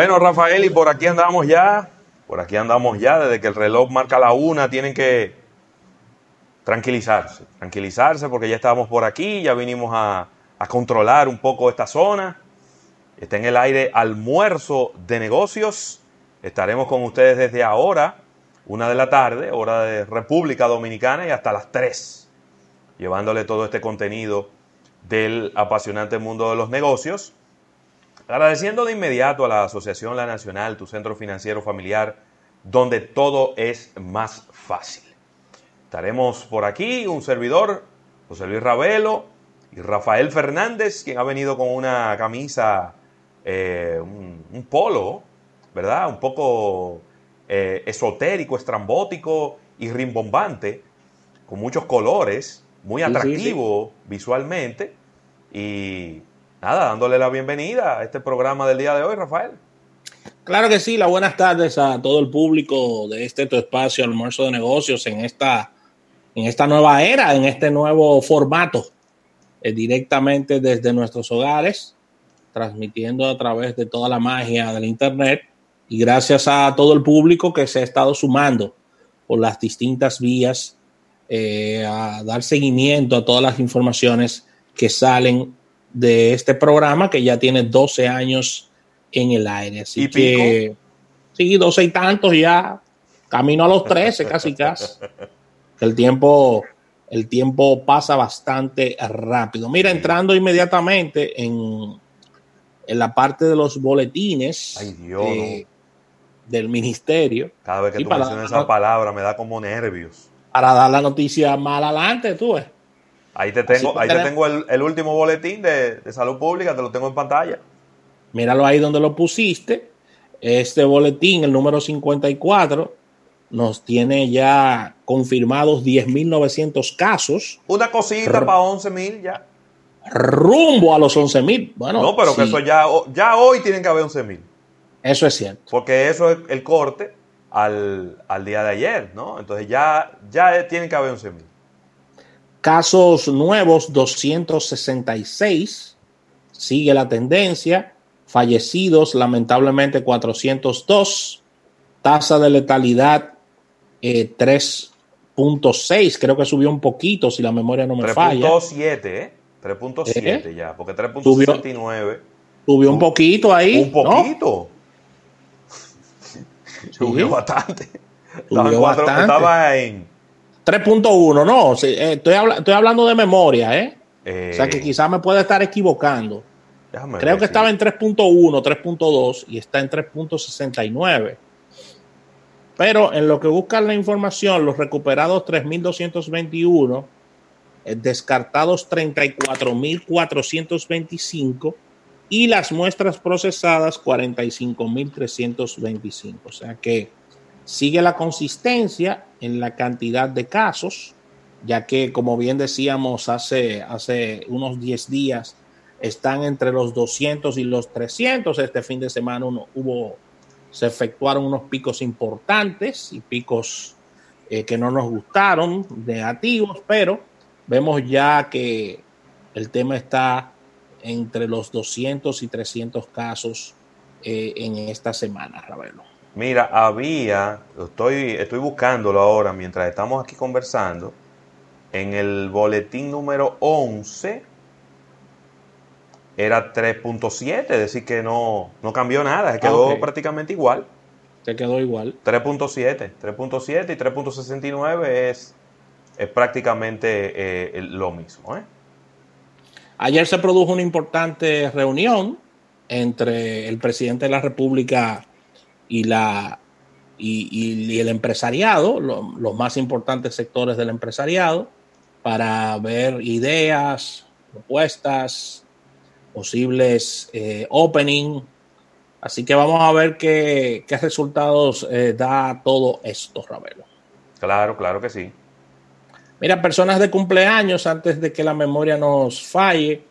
Bueno, Rafael, y por aquí andamos ya, por aquí andamos ya, desde que el reloj marca la una, tienen que tranquilizarse, tranquilizarse porque ya estábamos por aquí, ya vinimos a, controlar un poco esta zona. Está en el aire almuerzo de negocios. Estaremos con ustedes desde ahora, una de la tarde, hora de República Dominicana, y hasta las tres, llevándole todo este contenido del apasionante mundo de los negocios. Agradeciendo de inmediato a la Asociación La Nacional, tu centro financiero familiar, donde todo es más fácil. Estaremos por aquí, un servidor, José Luis Ravelo y Rafael Fernández, quien ha venido con una camisa, eh, un, un, polo, ¿verdad? Un poco eh, esotérico, estrambótico y rimbombante, con muchos colores, muy atractivo sí, sí, sí. visualmente. Y nada, dándole la bienvenida a este programa del día de hoy, Rafael. Claro que sí, las buenas tardes a todo el público de este tu espacio almuerzo de negocios en esta, en esta nueva era, en este nuevo formato, eh, directamente desde nuestros hogares, transmitiendo a través de toda la magia del Internet y gracias a todo el público que se ha estado sumando por las distintas vías eh, a dar seguimiento a todas las informaciones que salen de este programa que ya tiene 12 años en el aire. Así ¿Y que, pico? sí, 12 y tantos ya, camino a los 13 casi casi. El tiempo, el tiempo pasa bastante rápido. Mira, entrando inmediatamente en, en la parte de los boletines Ay, Dios, eh, del ministerio. Cada vez que tú mencionas esa palabra me da como nervios. Para dar la noticia más adelante, tú ves. Ahí te tengo, ahí te tengo el, el último boletín de, de salud pública, te lo tengo en pantalla. Míralo ahí donde lo pusiste. Este boletín, el número 54, nos tiene ya confirmados 10.900 casos Una cosita para 11 mil ya. rumbo a los 11.000. Bueno, No, pero que eso ya, ya hoy tienen que haber 11 mil. eso es cierto. Porque eso es el corte al, al día de ayer, ¿no? Entonces ya, ya tienen que haber 11 mil. Casos nuevos, 266. Sigue la tendencia. Fallecidos, lamentablemente, 402. Tasa de letalidad, eh, 3.6. Creo que subió un poquito, si la memoria no me falla. 3.7, ¿eh? 3.7 ya, porque 3.69. Subió un poquito ahí. Un ¿no? poquito. Subió bastante. Estaba, en Subió bastante. estaba en. 3.1, no. sí, eh, estoy, habla- estoy hablando de memoria, ¿eh? eh, O sea que quizás me puede estar equivocando. déjame Creo ver que si- estaba en 3.1, 3.2 y está en 3.69. Pero en lo que buscan la información, los recuperados 3.221, eh, descartados 34.425 y las muestras procesadas 45.325. O sea que sigue la consistencia en la cantidad de casos, ya que como bien decíamos hace, hace unos 10 días, están entre los 200 y los 300. Este fin de semana hubo, se efectuaron unos picos importantes y picos eh, que no nos gustaron, negativos, pero vemos ya que el tema está entre los 200 y 300 casos eh, en esta semana, Ravelo. Mira, había, estoy, estoy buscándolo ahora mientras estamos aquí conversando, en el boletín número 11 era 3.7, es decir que no, no cambió nada, se quedó prácticamente igual. Se quedó igual. 3.7, 3.7 y 3.69 es, es prácticamente eh, lo mismo. ¿eh? Ayer se produjo una importante reunión entre el presidente de la República y, la, y, el empresariado, los más importantes sectores del empresariado, para ver ideas, propuestas, posibles eh, opening. Así que vamos a ver qué, resultados eh, da todo esto, Ravelo. Claro, claro que sí. Mira, personas de cumpleaños, antes de que la memoria nos falle,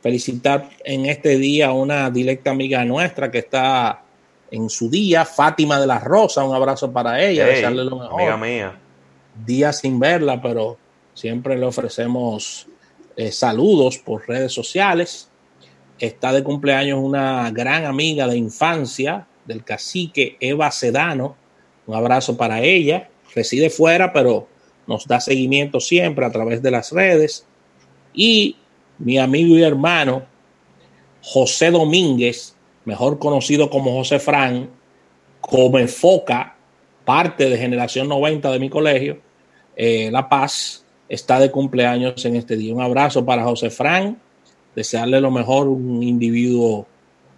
felicitar en este día a una directa amiga nuestra que está en su día, Fátima de la Rosa, un abrazo para ella, desearle lo mejor. Amiga mía. Día sin verla, pero siempre le ofrecemos eh, saludos por redes sociales. Está de cumpleaños una gran amiga de infancia del cacique Eva Sedano. Un abrazo para ella. Reside fuera, pero nos da seguimiento siempre a través de las redes. Y mi amigo y hermano José Domínguez, mejor conocido como José Fran, como enfoca parte de generación 90 de mi colegio, eh, La Paz, está de cumpleaños en este día. Un abrazo para José Fran desearle lo mejor, un individuo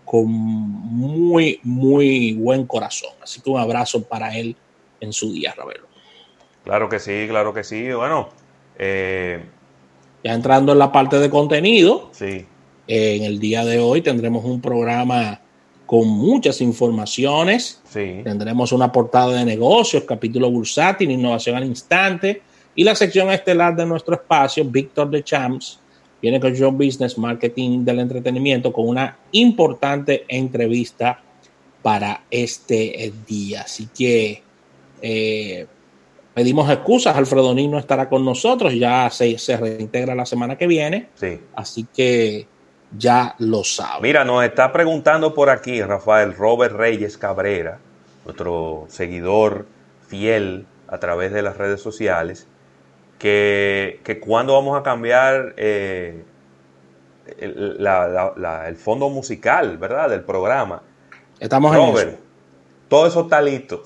con muy, muy buen corazón. Así que un abrazo para él en su día, Ravelo. Claro que sí, claro que sí. Bueno, eh, ya entrando en la parte de contenido, sí. En el día de hoy tendremos un programa con muchas informaciones. Sí. Tendremos una portada de negocios, capítulo bursátil, innovación al instante y la sección estelar de nuestro espacio, Víctor de Champs, viene con Show Business Marketing del Entretenimiento con una importante entrevista para este día. Así que eh, pedimos excusas, Alfredo no estará con nosotros, ya se, se, reintegra la semana que viene. Sí. Así que ya lo sabe. Mira, nos está preguntando por aquí Rafael Robert Reyes Cabrera, nuestro seguidor fiel a través de las redes sociales que, que cuando vamos a cambiar eh, el, fondo musical, ¿verdad? Del programa. Estamos Robert, en Todo eso está listo.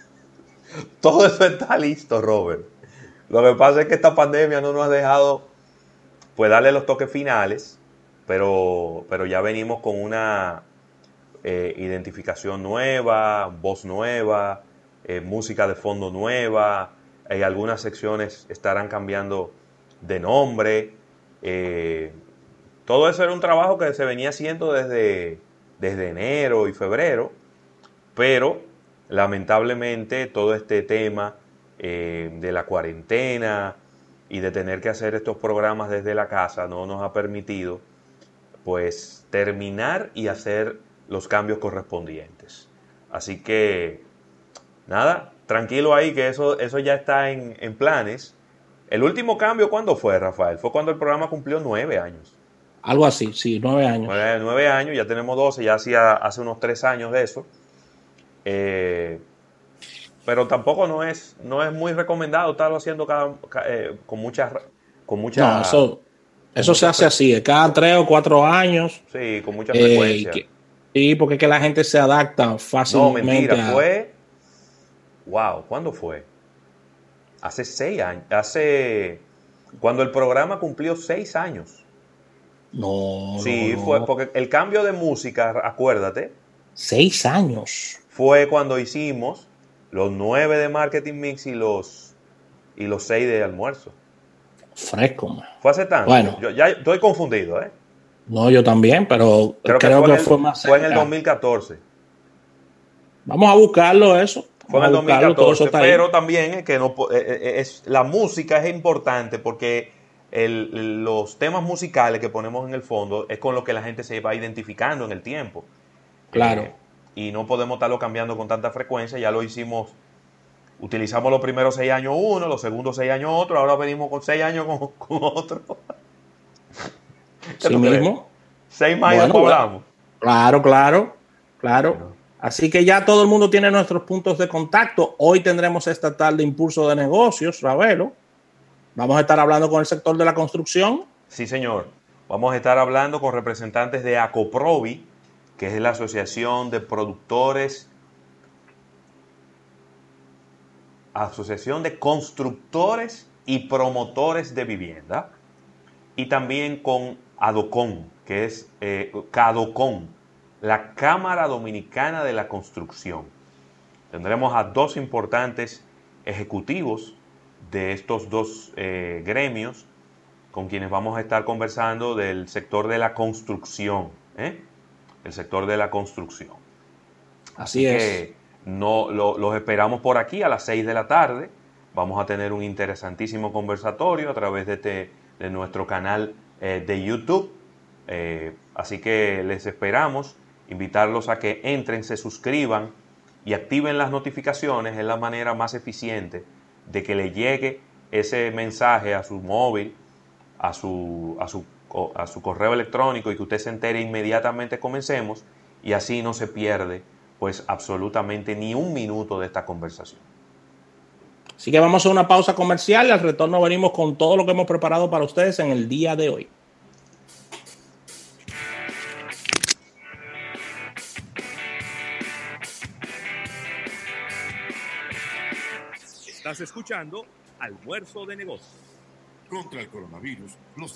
todo eso está listo, Robert. Lo que pasa es que esta pandemia no nos ha dejado pues darle los toques finales, pero, pero ya venimos con una eh, identificación nueva, voz nueva, eh, música de fondo nueva, hay algunas secciones estarán cambiando de nombre. Eh, todo eso era un trabajo que se venía haciendo desde, desde enero y febrero, pero lamentablemente todo este tema eh, de la cuarentena y de tener que hacer estos programas desde la casa no nos ha permitido pues terminar y hacer los cambios correspondientes. Así que nada, tranquilo ahí que eso, eso ya está en, planes. El último cambio, ¿cuándo fue, Rafael? Fue cuando el programa cumplió nueve años. Algo así, sí, nueve años. Nueve, años, ya tenemos doce, ya hacía hace unos tres años de eso. Eh, pero tampoco no es, no es muy recomendado estarlo haciendo cada, eh, con muchas... Con mucha, no, eso, eso se hace así, cada tres o cuatro años. Sí, con mucha frecuencia. sí, porque es que la gente se adapta fácilmente. No, mentira, fue wow, ¿cuándo fue? Hace seis años, hace, cuando el programa cumplió seis años. No. Sí, fue porque el cambio de música, acuérdate. Seis años. Fue cuando hicimos los nueve de marketing mix y los y los seis de almuerzo. Fresco, man. Fue hace tanto. Bueno. Yo ya estoy confundido, ¿eh? No, yo también, pero creo, que, fue, más. Fue en el 2014. Vamos a buscarlo eso. Fue en el 2014, pero también es que no, eh, eh, eh, es, la música es importante porque los temas musicales que ponemos en el fondo es con lo que la gente se va identificando en el tiempo. Claro. y no podemos estarlo cambiando con tanta frecuencia, ya lo hicimos, utilizamos los primeros seis años uno, los segundos seis años otro, ahora venimos con seis años con, otro. ¿Sí mismo? Seis más hablamos. Claro, claro, claro. Así que ya todo el mundo tiene nuestros puntos de contacto. Hoy tendremos esta tarde Impulso de Negocios, Ravelo. Vamos a estar hablando con el sector de la construcción. Sí, señor. Vamos a estar hablando con representantes de ACOPROVI, que es la Asociación de Productores Asociación de Constructores y Promotores de Vivienda, y también con ADOCON, que es eh, CADOCON, la Cámara Dominicana de la Construcción. Tendremos a dos importantes ejecutivos de estos dos eh, gremios con quienes vamos a estar conversando del sector de la construcción. ¿eh? El sector de la construcción. Así, es. No, los esperamos por aquí a las 6 de la tarde. Vamos a tener un interesantísimo conversatorio a través de, este, de nuestro canal eh, de YouTube. Eh, así que les esperamos, invitarlos a que entren, se suscriban y activen las notificaciones. Es la manera más eficiente de que le llegue ese mensaje a su móvil, a su, a su, a su correo electrónico y que usted se entere inmediatamente comencemos y así no se pierde pues absolutamente ni un minuto de esta conversación. Así que vamos a una pausa comercial y al retorno venimos con todo lo que hemos preparado para ustedes en el día de hoy. Estás escuchando Almuerzo de Negocios. Contra el coronavirus, los